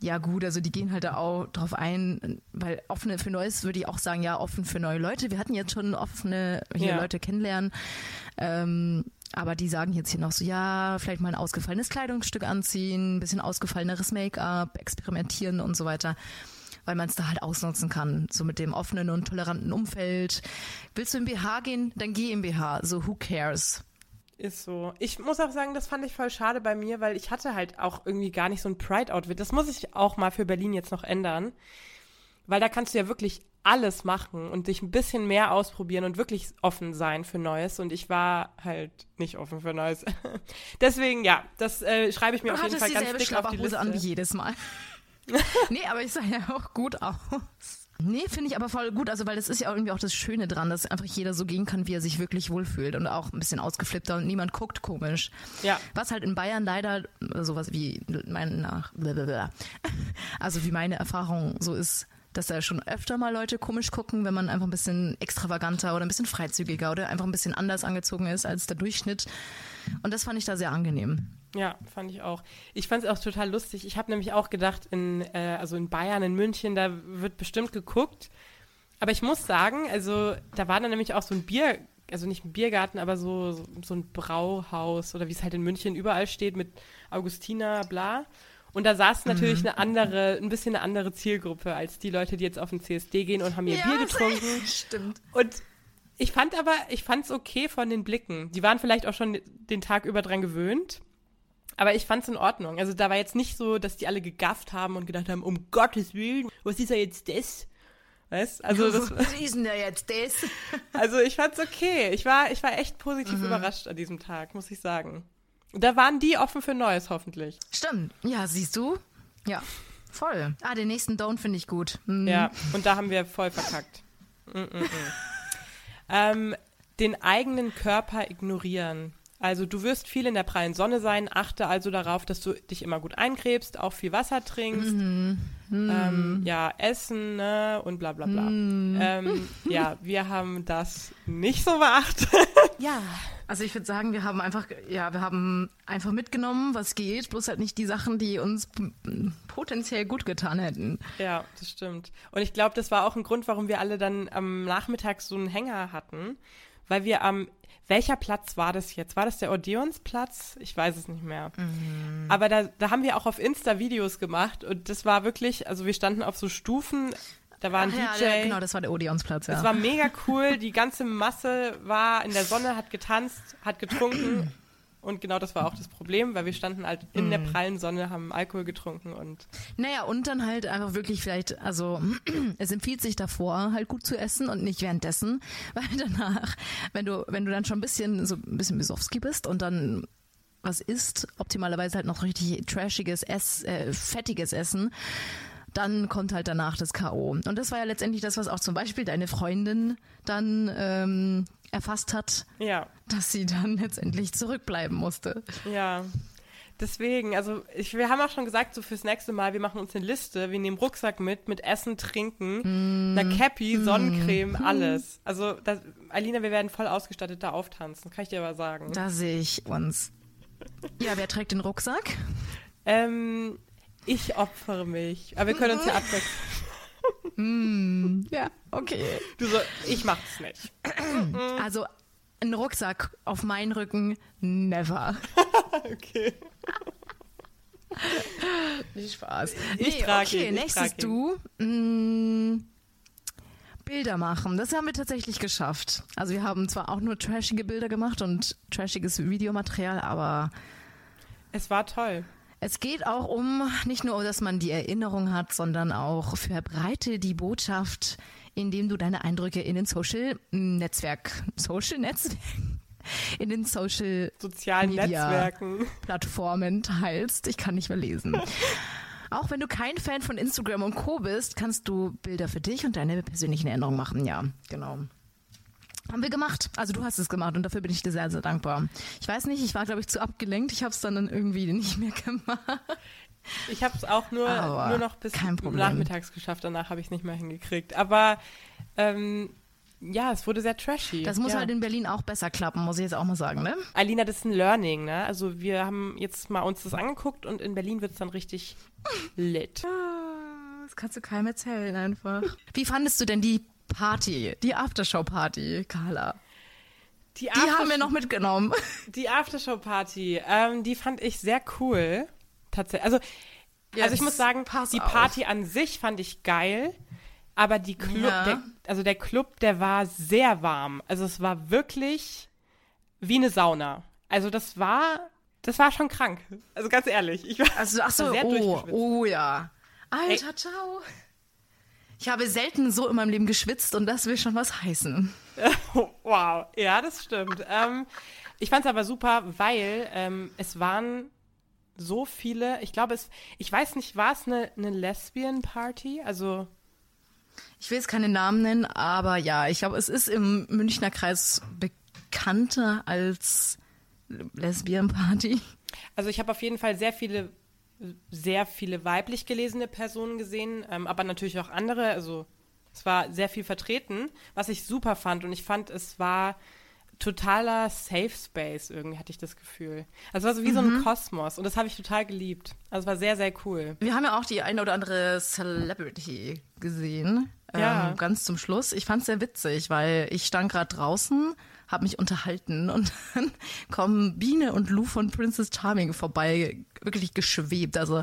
ja gut, also die gehen halt da auch drauf ein, weil offene für Neues würde ich auch sagen, ja, offen für neue Leute. Wir hatten jetzt schon offene hier ja. Leute kennenlernen. Ähm, aber die sagen jetzt hier noch so, ja, vielleicht mal ein ausgefallenes Kleidungsstück anziehen, ein bisschen ausgefalleneres Make-up, experimentieren und so weiter weil man es da halt ausnutzen kann, so mit dem offenen und toleranten Umfeld. Willst du im BH gehen, dann geh im BH, so who cares? Ist so. Ich muss auch sagen, das fand ich voll schade bei mir, weil ich hatte halt auch irgendwie gar nicht so ein Pride-Outfit. Das muss ich auch mal für Berlin jetzt noch ändern. Weil da kannst du ja wirklich alles machen und dich ein bisschen mehr ausprobieren und wirklich offen sein für Neues. Und ich war halt nicht offen für Neues. Deswegen, ja, das äh, schreibe ich mir du auf jeden Fall ganz dick auf die Liste. an wie jedes Mal. nee, aber ich sah ja auch gut aus. Nee, finde ich aber voll gut, also weil das ist ja irgendwie auch das Schöne dran, dass einfach jeder so gehen kann, wie er sich wirklich wohlfühlt und auch ein bisschen ausgeflippter und niemand guckt komisch. Ja. Was halt in Bayern leider sowas wie mein nach also wie meine Erfahrung so ist, dass da schon öfter mal Leute komisch gucken, wenn man einfach ein bisschen extravaganter oder ein bisschen freizügiger oder einfach ein bisschen anders angezogen ist als der Durchschnitt. Und das fand ich da sehr angenehm. Ja, fand ich auch. Ich fand es auch total lustig. Ich habe nämlich auch gedacht, in, äh, also in Bayern, in München, da wird bestimmt geguckt. Aber ich muss sagen, also da war dann nämlich auch so ein Bier, also nicht ein Biergarten, aber so, so, ein Brauhaus oder wie es halt in München überall steht mit Augustina, bla. Und da saß natürlich mhm. eine andere, ein bisschen eine andere Zielgruppe als die Leute, die jetzt auf den CSD gehen und haben ihr ja, Bier getrunken. Stimmt. Und ich fand aber, ich fand es okay von den Blicken. Die waren vielleicht auch schon den Tag über dran gewöhnt. Aber ich fand es in Ordnung. Also da war jetzt nicht so, dass die alle gegafft haben und gedacht haben, um Gottes Willen, was ist ja jetzt das? Weißt? Also das, was ist denn da jetzt das? Also ich fand's okay. Ich war, ich war echt positiv mhm. überrascht an diesem Tag, muss ich sagen. Da waren die offen für Neues, hoffentlich. Stimmt. Ja, siehst du? Ja, voll. Ah, den nächsten Don't finde ich gut. Hm. Ja, und da haben wir voll verkackt. Mm -mm -mm. ähm, den eigenen Körper ignorieren. Also du wirst viel in der prallen Sonne sein, achte also darauf, dass du dich immer gut eincremst, auch viel Wasser trinkst, Mhm. Ähm, ja, essen ne? und bla bla bla. Mhm. Ähm, ja, wir haben das nicht so beachtet. Ja. Also ich würde sagen, wir haben einfach, ja, wir haben einfach mitgenommen, was geht, bloß halt nicht die Sachen, die uns potenziell gut getan hätten. ja, das stimmt. Und ich glaube, das war auch ein Grund, warum wir alle dann am Nachmittag so einen Hänger hatten, weil wir am welcher Platz war das jetzt? War das der Odeonsplatz? Ich weiß es nicht mehr. Aber da, da haben wir auch auf Insta Videos gemacht und das war wirklich, also wir standen auf so Stufen, da war ein Ach DJ. Ja, genau, das war der Odeonsplatz, ja. Es war mega cool, die ganze Masse war in der Sonne, hat getanzt, hat getrunken und genau das war auch das Problem, weil wir standen halt in Mhm. der prallen Sonne, haben Alkohol getrunken und Naja, und dann halt einfach wirklich vielleicht, also es empfiehlt sich davor halt gut zu essen und nicht währenddessen, weil danach, wenn du, wenn du dann schon ein bisschen so ein bisschen Besowski bist und dann was isst, optimalerweise halt noch richtig trashiges, Ess, äh, fettiges Essen, dann kommt halt danach das K.O. Und das war ja letztendlich das, was auch zum Beispiel deine Freundin dann ähm, erfasst hat, ja, dass sie dann letztendlich zurückbleiben musste. ja. Deswegen, also ich, wir haben auch schon gesagt, so fürs nächste Mal, wir machen uns eine Liste, wir nehmen Rucksack mit, mit Essen, Trinken, einer Cappy, Sonnencreme, alles. Also, das, Alina, wir werden voll ausgestattet da auftanzen, kann ich dir aber sagen. Da sehe ich uns. Ja, wer trägt den Rucksack? Ähm, ich opfere mich, aber wir können uns ja abwechseln. Ja, okay. Du so, ich mach's nicht. Also ein Rucksack auf meinen Rücken, never. Okay. Nicht Spaß. Ich trage okay, ihn, ich nächstes trage du. Mm, Bilder machen. Das haben wir tatsächlich geschafft. Also wir haben zwar auch nur trashige Bilder gemacht und trashiges Videomaterial, aber Es war toll. Es geht auch um nicht nur, dass man die Erinnerung hat, sondern auch verbreite die Botschaft, indem du deine Eindrücke in den Social Netzwerk, Social Netzwerk, in den Social Sozialen Media. Netzwerken. Plattformen teilst. Ich kann nicht mehr lesen. Auch wenn du kein Fan von Instagram und Co. bist, kannst du Bilder für dich und deine persönlichen Erinnerungen machen. Ja, genau. Haben wir gemacht. Also du hast es gemacht und dafür bin ich dir sehr, sehr dankbar. Ich weiß nicht, ich war, glaube ich, zu abgelenkt. Ich habe es dann, dann irgendwie nicht mehr gemacht. Ich habe es auch nur, nur noch bis nachmittags geschafft. Danach habe ich es nicht mehr hingekriegt. Aber ähm, ja, es wurde sehr trashy. Das muss ja. halt in Berlin auch besser klappen, muss ich jetzt auch mal sagen, ne? Alina, das ist ein Learning, ne? Also wir haben jetzt mal uns das angeguckt und in Berlin wird es dann richtig lit. Das kannst du keinem erzählen einfach. Wie fandest du denn die Party, die Aftershow-Party, Carla? Die, Die haben wir noch mitgenommen. Die Aftershow-Party, ähm, die fand ich sehr cool. Tatsächlich. Also, Ja, also ich muss sagen, die auf. Party an sich fand ich geil, aber die Club, Ja. der, also der Club, der war sehr warm. Also es war wirklich wie eine Sauna. Also das war, das war schon krank. Also ganz ehrlich, ich war Also, ach so, sehr oh, oh ja. Alter, ciao. Ich habe selten so in meinem Leben geschwitzt und das will schon was heißen. Wow, ja, das stimmt. ähm, ich fand es aber super, weil ähm, es waren so viele, ich glaube, es, ich weiß nicht, war es eine, eine Lesbian-Party? Also, Ich will jetzt keine Namen nennen, aber ja, ich glaube, es ist im Münchner Kreis bekannter als Lesbian Party. also ich habe auf jeden Fall sehr viele, sehr viele weiblich gelesene Personen gesehen, ähm, aber natürlich auch andere. Also es war sehr viel vertreten, was ich super fand. Und ich fand, es war totaler Safe Space irgendwie, hatte ich das Gefühl. Also es war so wie so ein Kosmos und das habe ich total geliebt. Also es war sehr, sehr cool. Wir haben ja auch die eine oder andere Celebrity gesehen. Ja. Ähm, ganz zum Schluss. Ich fand es sehr witzig, weil ich stand gerade draußen, habe mich unterhalten und dann kommen Biene und Lou von Princess Charming vorbei, wirklich geschwebt. Also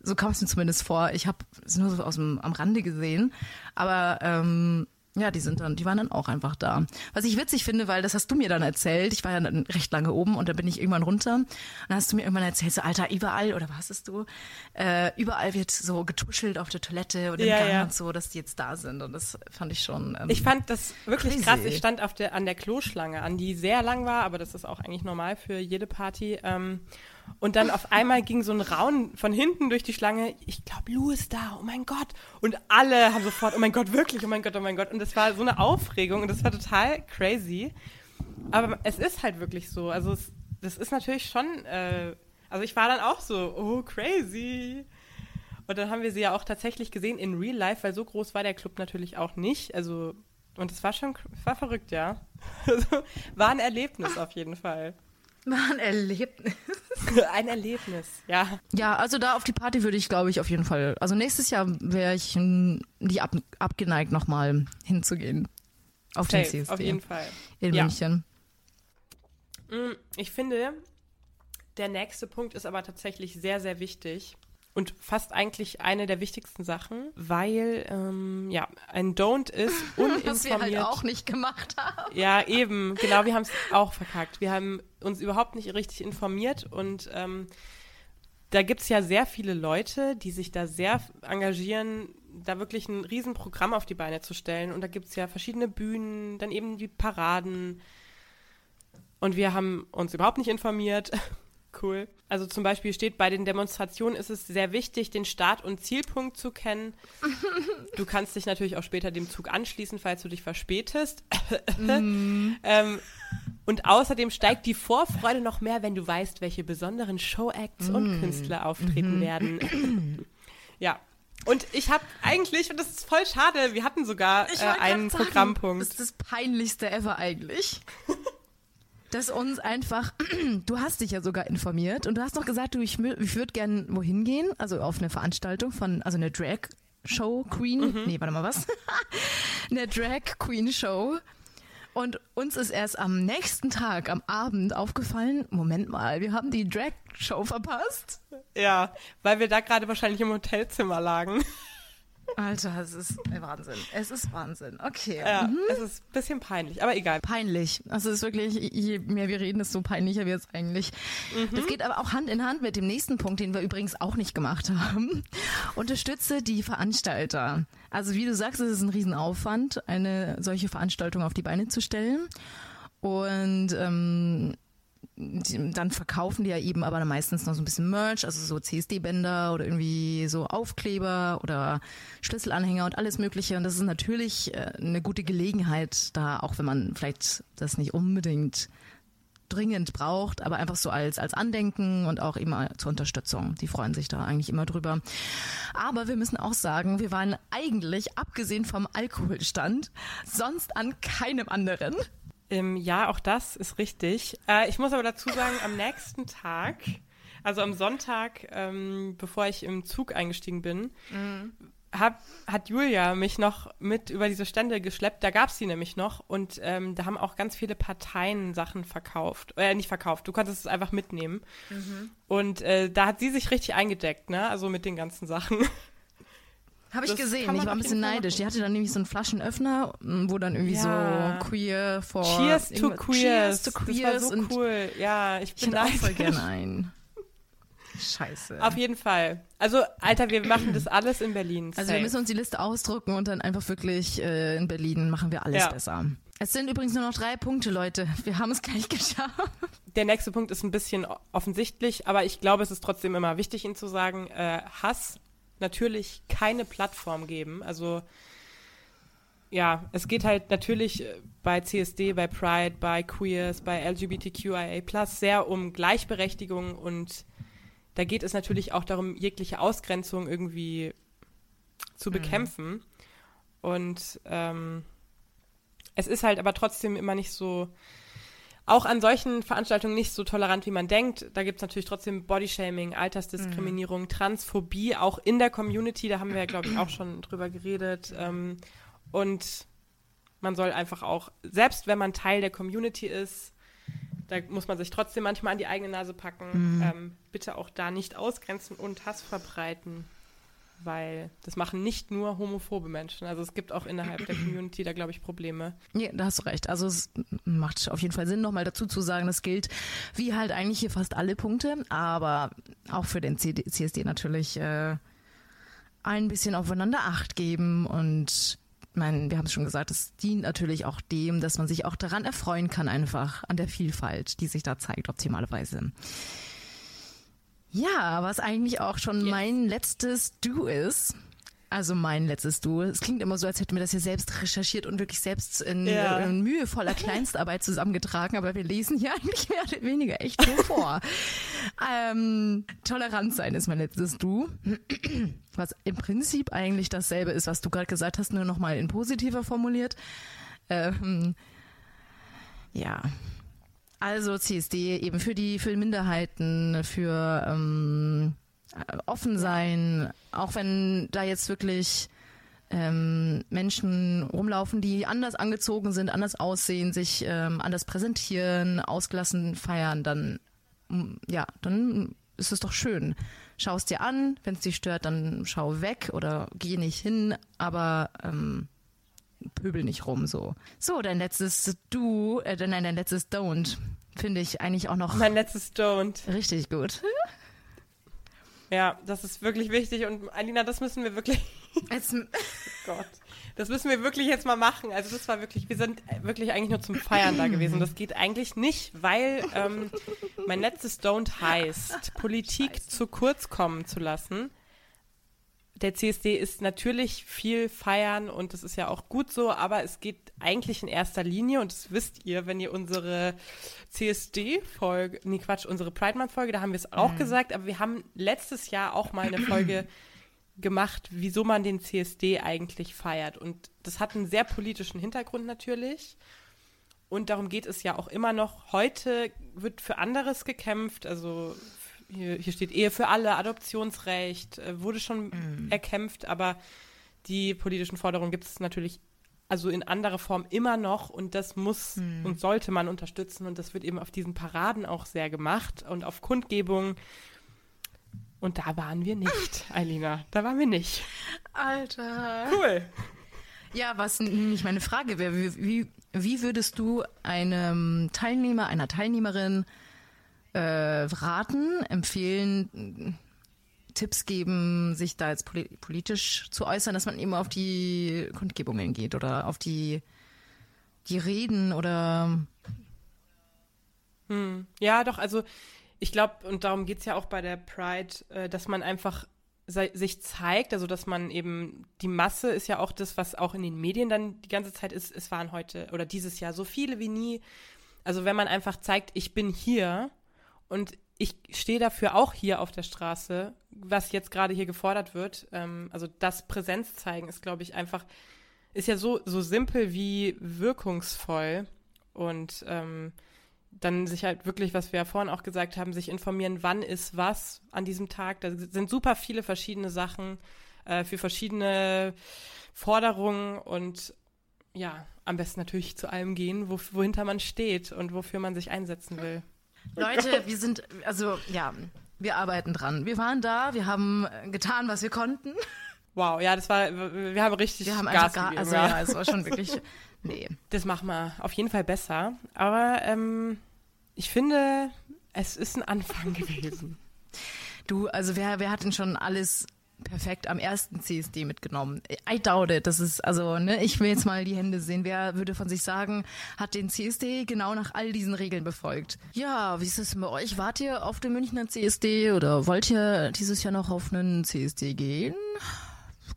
so kam es mir zumindest vor. Ich habe es nur so aus dem, am Rande gesehen. Aber ähm, Ja, die sind dann, die waren dann auch einfach da. Was ich witzig finde, weil das hast du mir dann erzählt. Ich war ja dann recht lange oben und dann bin ich irgendwann runter. Und dann hast du mir irgendwann erzählt, so Alter, überall oder was hast du? Äh, überall wird so getuschelt auf der Toilette und im Ja, Gang ja. und so, dass die jetzt da sind. Und das fand ich schon. Ähm, Ich fand das wirklich Crazy. krass. Ich stand auf der, an der Kloschlange an, die sehr lang war, aber das ist auch eigentlich normal für jede Party. Ähm, und dann auf einmal ging so ein Raun von hinten durch die Schlange. Ich glaube, Lou ist da. Oh mein Gott. Und alle haben sofort, oh mein Gott, wirklich, oh mein Gott, oh mein Gott. Und das war so eine Aufregung und das war total crazy. Aber es ist halt wirklich so. Also es, das ist natürlich schon, äh, also ich war dann auch so, oh crazy. Und dann haben wir sie ja auch tatsächlich gesehen in Real Life, weil so groß war der Club natürlich auch nicht. Also, und es war schon, war verrückt, ja. Also, war ein Erlebnis auf jeden Fall. War ein Erlebnis. ein Erlebnis, ja. Ja, also da auf die Party würde ich, glaube ich, auf jeden Fall. Also nächstes Jahr wäre ich nicht ab, abgeneigt, nochmal hinzugehen. Auf den Safe, CSD auf jeden Fall. in Ja. München. Mm, Ich finde, der nächste Punkt ist aber tatsächlich sehr, sehr wichtig. Und fast eigentlich eine der wichtigsten Sachen, weil, ähm, ja, ein Don't ist uninformiert. Was wir halt auch nicht gemacht haben. Ja, eben, genau, wir haben es auch verkackt. Wir haben uns überhaupt nicht richtig informiert und ähm, da gibt es ja sehr viele Leute, die sich da sehr engagieren, da wirklich ein Riesenprogramm auf die Beine zu stellen. Und da gibt es ja verschiedene Bühnen, dann eben die Paraden. Und wir haben uns überhaupt nicht informiert. Cool. Also zum Beispiel steht bei den Demonstrationen ist es sehr wichtig, den Start- und Zielpunkt zu kennen. Du kannst dich natürlich auch später dem Zug anschließen, falls du dich verspätest. ähm, und außerdem steigt die Vorfreude noch mehr, wenn du weißt, welche besonderen Showacts und Künstler auftreten werden. ja. Und ich habe eigentlich, und das ist voll schade, wir hatten sogar äh, einen sagen, Programmpunkt. Das ist das peinlichste ever eigentlich. Dass uns einfach, du hast dich ja sogar informiert und du hast noch gesagt, du, ich, ich würde gern wohin gehen, also auf eine Veranstaltung von, also eine Drag Show Queen, Mhm. nee, warte mal, was? eine Drag Queen Show. Und uns ist erst am nächsten Tag, am Abend aufgefallen, Moment mal, wir haben die Drag Show verpasst. Ja, weil wir da gerade wahrscheinlich im Hotelzimmer lagen. Alter, es ist Wahnsinn. Es ist Wahnsinn. Okay. Ja, es ist ein bisschen peinlich, aber egal. peinlich. Also es ist wirklich, je mehr wir reden, desto peinlicher wird es eigentlich. Das geht aber auch Hand in Hand mit dem nächsten Punkt, den wir übrigens auch nicht gemacht haben. Unterstütze die Veranstalter. Also wie du sagst, es ist ein Riesenaufwand, eine solche Veranstaltung auf die Beine zu stellen. Und ähm, dann verkaufen die ja eben aber meistens noch so ein bisschen Merch, also so CSD-Bänder oder irgendwie so Aufkleber oder Schlüsselanhänger und alles Mögliche. Und das ist natürlich äh, eine gute Gelegenheit, da auch wenn man vielleicht das nicht unbedingt dringend braucht, aber einfach so als, als Andenken und auch immer zur Unterstützung. Die freuen sich da eigentlich immer drüber. Aber wir müssen auch sagen, wir waren eigentlich, abgesehen vom Alkoholstand, sonst an keinem anderen. Ähm, ja, auch das ist richtig. Äh, ich muss aber dazu sagen, am nächsten Tag, also am Sonntag, ähm, bevor ich im Zug eingestiegen bin, hab, hat Julia mich noch mit über diese Stände geschleppt. Da gab's die nämlich noch und ähm, da haben auch ganz viele Parteien Sachen verkauft. Äh, nicht verkauft, du konntest es einfach mitnehmen. Und äh, da hat sie sich richtig eingedeckt, ne? Also mit den ganzen Sachen. Habe ich Das gesehen. Ich war ein bisschen neidisch. machen. Die hatte dann nämlich so einen Flaschenöffner, wo dann irgendwie Ja. so queer for Cheers to Queers. Cheers to Das war Queers so cool. Ja, ich ich bin hätte auch voll gerne ein. Scheiße. Auf jeden Fall. Also, Alter, wir machen das alles in Berlin. Also wir müssen uns die Liste ausdrucken und dann einfach wirklich äh, in Berlin machen wir alles Ja. besser. Es sind übrigens nur noch drei Punkte, Leute. Wir haben es gleich geschafft. Der nächste Punkt ist ein bisschen offensichtlich, aber ich glaube, es ist trotzdem immer wichtig, ihn zu sagen. Äh, Hass natürlich keine Plattform geben. Also ja, es geht halt natürlich äh, bei CSD, bei Pride, bei Queers, bei LGBTQIA sehr um Gleichberechtigung und da geht es natürlich auch darum, jegliche Ausgrenzung irgendwie zu bekämpfen. Und ähm, es ist halt aber trotzdem immer nicht so, auch an solchen Veranstaltungen nicht so tolerant, wie man denkt. Da gibt es natürlich trotzdem Bodyshaming, Altersdiskriminierung, Transphobie, auch in der Community, da haben wir ja, glaube ich, auch schon drüber geredet. Ähm, und man soll einfach auch, selbst wenn man Teil der Community ist, da muss man sich trotzdem manchmal an die eigene Nase packen. Ähm, bitte auch da nicht ausgrenzen und Hass verbreiten. Weil das machen nicht nur homophobe Menschen. Also es gibt auch innerhalb der Community da, glaube ich, Probleme. Ja, da hast du recht. Also es macht auf jeden Fall Sinn, nochmal dazu zu sagen, das gilt wie halt eigentlich hier fast alle Punkte, aber auch für den CSD natürlich äh, ein bisschen aufeinander Acht geben und mein, wir haben es schon gesagt, es dient natürlich auch dem, dass man sich auch daran erfreuen kann, einfach an der Vielfalt, die sich da zeigt, optimalerweise. Ja, was eigentlich auch schon yes. mein letztes Du ist. Also mein letztes Du. Es klingt immer so, als hätten wir das hier selbst recherchiert und wirklich selbst in, ja. in mühevoller Kleinstarbeit zusammengetragen, aber wir lesen hier eigentlich mehr oder weniger echt so vor. ähm, tolerant sein ist mein letztes Du. Was im Prinzip eigentlich dasselbe ist, was du gerade gesagt hast, nur nochmal in positiver formuliert. Ähm, ja, also CSD eben für die für Minderheiten, für ähm, offen sein, auch wenn da jetzt wirklich ähm, Menschen rumlaufen, die anders angezogen sind, anders aussehen, sich ähm, anders präsentieren, ausgelassen feiern, dann mm, ja, dann ist es doch schön. Schau es dir an, wenn es dich stört, dann schau weg oder geh nicht hin, aber ähm, pöbel nicht rum so. So, dein letztes Du, äh, nein, dein letztes Don't finde ich eigentlich auch noch. Mein letztes Don't. Richtig gut. Ja, das ist wirklich wichtig und Alina, das müssen wir wirklich. Jetzt, oh Gott. Das müssen wir wirklich jetzt mal machen. Also das war wirklich, wir sind wirklich eigentlich nur zum Feiern da gewesen. Das geht eigentlich nicht, weil ähm, mein letztes Don't heißt, Politik Scheiße. zu kurz kommen zu lassen der CSD ist natürlich viel feiern und das ist ja auch gut so, aber es geht eigentlich in erster Linie und das wisst ihr, wenn ihr unsere CSD-Folge, nee Quatsch, unsere Pride Month-Folge, da haben wir es auch mhm. gesagt, aber wir haben letztes Jahr auch mal eine Folge gemacht, wieso man den CSD eigentlich feiert und das hat einen sehr politischen Hintergrund natürlich. Und darum geht es ja auch immer noch. Heute wird für anderes gekämpft, also hier, hier steht Ehe für alle, Adoptionsrecht, äh, wurde schon mhm. erkämpft, aber die politischen Forderungen gibt es natürlich also in anderer Form immer noch und das muss mhm. und sollte man unterstützen und das wird eben auf diesen Paraden auch sehr gemacht und auf Kundgebungen. Und da waren wir nicht, Eilina. Da waren wir nicht. Alter. Cool. Ja, was nämlich meine Frage wäre, wie, wie würdest du einem Teilnehmer, einer Teilnehmerin äh, raten, empfehlen, Tipps geben, sich da jetzt politisch zu äußern, dass man eben auf die Kundgebungen geht oder auf die, die Reden oder. Hm. Ja, doch, also ich glaube, und darum geht es ja auch bei der Pride, äh, dass man einfach sich zeigt, also dass man eben, die Masse ist ja auch das, was auch in den Medien dann die ganze Zeit ist, es waren heute oder dieses Jahr so viele wie nie. Also wenn man einfach zeigt, ich bin hier und ich stehe dafür auch hier auf der Straße, was jetzt gerade hier gefordert wird. Ähm, also das Präsenz zeigen ist, glaube ich, einfach, ist ja so, so simpel wie wirkungsvoll. Und ähm, dann sich halt wirklich, was wir ja vorhin auch gesagt haben, sich informieren, wann ist was an diesem Tag. Da sind super viele verschiedene Sachen äh, für verschiedene Forderungen und ja, am besten natürlich zu allem gehen, wo, wohinter man steht und wofür man sich einsetzen will. Leute, wir sind, also ja, wir arbeiten dran. Wir waren da, wir haben getan, was wir konnten. Wow, ja, das war, wir haben richtig wir haben Gas gar, gegeben. Also ja. ja, es war schon wirklich, nee. Das machen wir auf jeden Fall besser. Aber ähm, ich finde, es ist ein Anfang gewesen. Du, also wer, wer hat denn schon alles perfekt am ersten CSD mitgenommen. I doubt it. Das ist, also, ne, ich will jetzt mal die Hände sehen. Wer würde von sich sagen, hat den CSD genau nach all diesen Regeln befolgt? Ja, wie ist es bei euch? Wart ihr auf dem Münchner CSD oder wollt ihr dieses Jahr noch auf einen CSD gehen?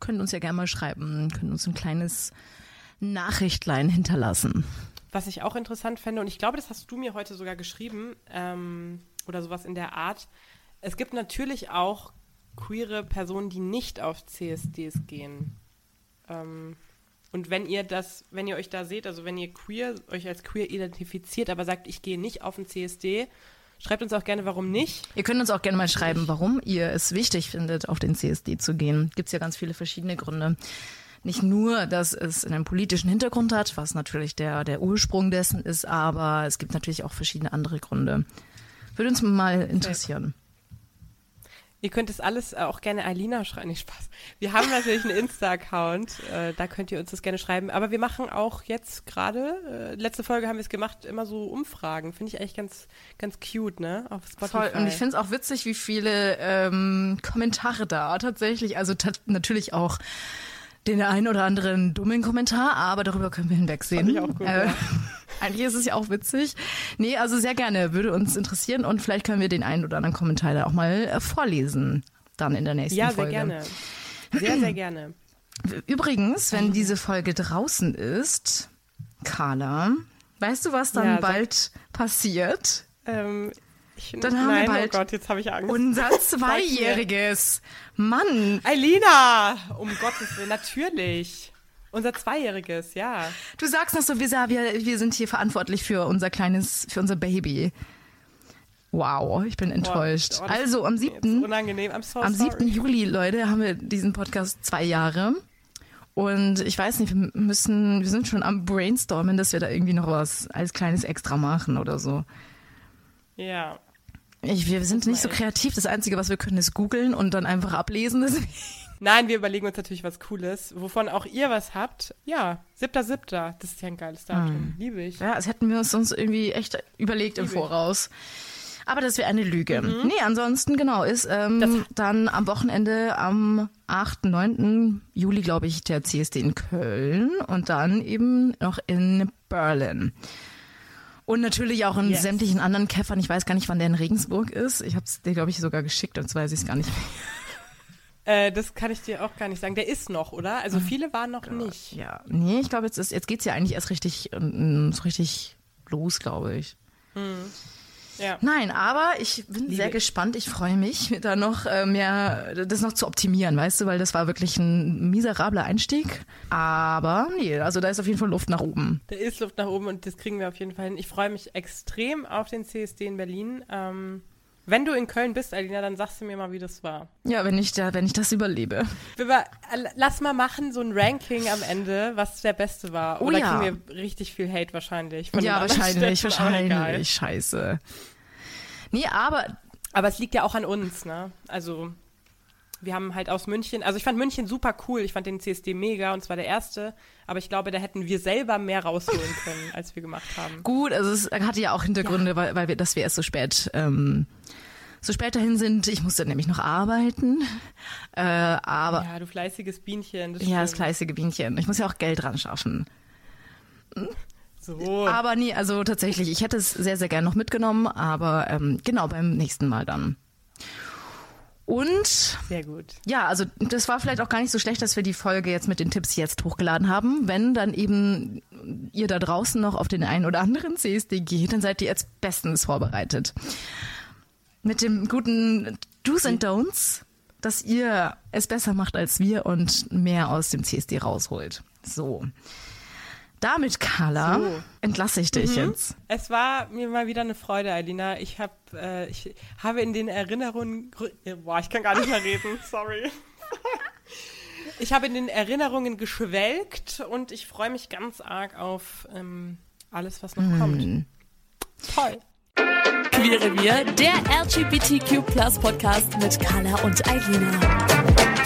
Könnt uns ja gerne mal schreiben, können uns ein kleines Nachrichtlein hinterlassen. Was ich auch interessant fände, und ich glaube, das hast du mir heute sogar geschrieben, ähm, oder sowas in der Art. Es gibt natürlich auch queere Personen, die nicht auf CSDs gehen. Ähm, und wenn ihr das, wenn ihr euch da seht, also wenn ihr queer, euch als queer identifiziert, aber sagt, ich gehe nicht auf ein CSD, schreibt uns auch gerne, warum nicht. Ihr könnt uns auch gerne mal schreiben, warum ihr es wichtig findet, auf den CSD zu gehen. Gibt es ja ganz viele verschiedene Gründe. Nicht nur, dass es einen politischen Hintergrund hat, was natürlich der, der Ursprung dessen ist, aber es gibt natürlich auch verschiedene andere Gründe. Würde uns mal interessieren. Ihr könnt es alles auch gerne Alina schreiben. Nee, Spaß. Wir haben natürlich einen Insta-Account, äh, da könnt ihr uns das gerne schreiben. Aber wir machen auch jetzt gerade, äh, letzte Folge haben wir es gemacht, immer so Umfragen. Finde ich eigentlich ganz, ganz cute, ne? Auf Spotify. Voll. Und ich finde es auch witzig, wie viele ähm, Kommentare da tatsächlich, also natürlich auch den einen oder anderen dummen Kommentar, aber darüber können wir hinwegsehen. Fand ich auch gut, äh, ja. Eigentlich ist es ja auch witzig. Nee, also sehr gerne, würde uns interessieren und vielleicht können wir den einen oder anderen Kommentar da auch mal äh, vorlesen, dann in der nächsten Ja, sehr Folge. gerne. Sehr, sehr gerne. Übrigens, wenn diese Folge draußen ist, Carla, weißt du, was dann Ja, bald passiert? Ähm, ich, Dann haben nein, wir bald oh Gott, jetzt habe ich Angst. unser Zweijähriges. Mann, Eilina! Um Gottes Willen, natürlich. Unser Zweijähriges, ja. du sagst noch so, wir, wir, wir sind hier verantwortlich für unser kleines, für unser Baby. Wow, ich bin enttäuscht. oh, das also am Jetzt 7. unangenehm, I'm so Am sorry. 7. Juli, Leute, haben wir diesen Podcast zwei Jahre. Und ich weiß nicht, wir müssen, wir sind schon am Brainstormen, dass wir da irgendwie noch was als kleines Extra machen oder so. Ja. Ich, wir sind nicht so kreativ. Das Einzige, was wir können, ist googeln und dann einfach ablesen. Deswegen- Nein, wir überlegen uns natürlich was Cooles, wovon auch ihr was habt. Ja, siebter, siebter. Das ist ja ein geiles Datum. Liebe ich. Ja, das hätten wir uns sonst irgendwie echt überlegt im Liebe ich. Voraus. Aber das wäre eine Lüge. Nee, ansonsten, genau, ist ähm, dann am Wochenende am 8., 9. Juli, glaube ich, der CSD in Köln und dann eben noch in Berlin. Und natürlich auch in Yes. sämtlichen anderen Käffern. Ich weiß gar nicht, wann der in Regensburg ist. Ich habe es dir, glaube ich, sogar geschickt, sonst weiß ich es gar nicht mehr. Äh, das kann ich dir auch gar nicht sagen. Der ist noch, oder? Also viele waren noch nicht. Ja, nee, ich glaube, jetzt, ist- jetzt geht's ja eigentlich erst richtig, ähm, so richtig los, glaube ich. Ja. Nein, aber ich bin sehr ich. gespannt. Ich freue mich, da noch äh, mehr, das noch zu optimieren, weißt du, weil das war wirklich ein miserabler Einstieg. Aber nee, also da ist auf jeden Fall Luft nach oben. Da ist Luft nach oben und das kriegen wir auf jeden Fall hin. Ich freue mich extrem auf den CSD in Berlin. Ähm, wenn du in Köln bist, Alina, dann sagst du mir mal, wie das war. Ja, wenn ich da, wenn ich das überlebe. Äh, lass mal machen, so ein Ranking am Ende, was der Beste war. Oh Oder ja. kriegen wir richtig viel Hate wahrscheinlich. ja, wahrscheinlich, Städten, wahrscheinlich. Scheiße. Nee, aber Aber es liegt ja auch an uns, ne? Also, wir haben halt aus München, also ich fand München super cool, ich fand den CSD mega und zwar der erste, aber ich glaube, da hätten wir selber mehr rausholen können, als wir gemacht haben. gut, also es hatte ja auch Hintergründe, weil, weil wir, dass wir erst so spät, ähm, so spät dahin sind. Ich musste nämlich noch arbeiten. Äh, aber Ja, du fleißiges Bienchen. Das ja, das fleißige Bienchen. Ich muss ja auch Geld ran schaffen. So. Aber nee, also tatsächlich, ich hätte es sehr, sehr gern noch mitgenommen, aber ähm, genau beim nächsten Mal dann. Und Sehr gut. ja, also das war vielleicht auch gar nicht so schlecht, dass wir die Folge jetzt mit den Tipps jetzt hochgeladen haben. Wenn dann eben ihr da draußen noch auf den einen oder anderen CSD geht, dann seid ihr jetzt bestens vorbereitet. Mit dem guten Do's and Don'ts, dass ihr es besser macht als wir und mehr aus dem CSD rausholt. So. Damit, Carla, So. entlasse ich dich jetzt. Es war mir mal wieder eine Freude, Alina. Ich, hab, äh, ich habe in den Erinnerungen. äh, Boah, ich kann gar nicht mehr reden. Sorry. Ich habe in den Erinnerungen geschwelgt und ich freue mich ganz arg auf ähm, alles, was noch Mm. kommt. Toll. Queere wir, der LGBTQ Podcast mit Carla und Eilina.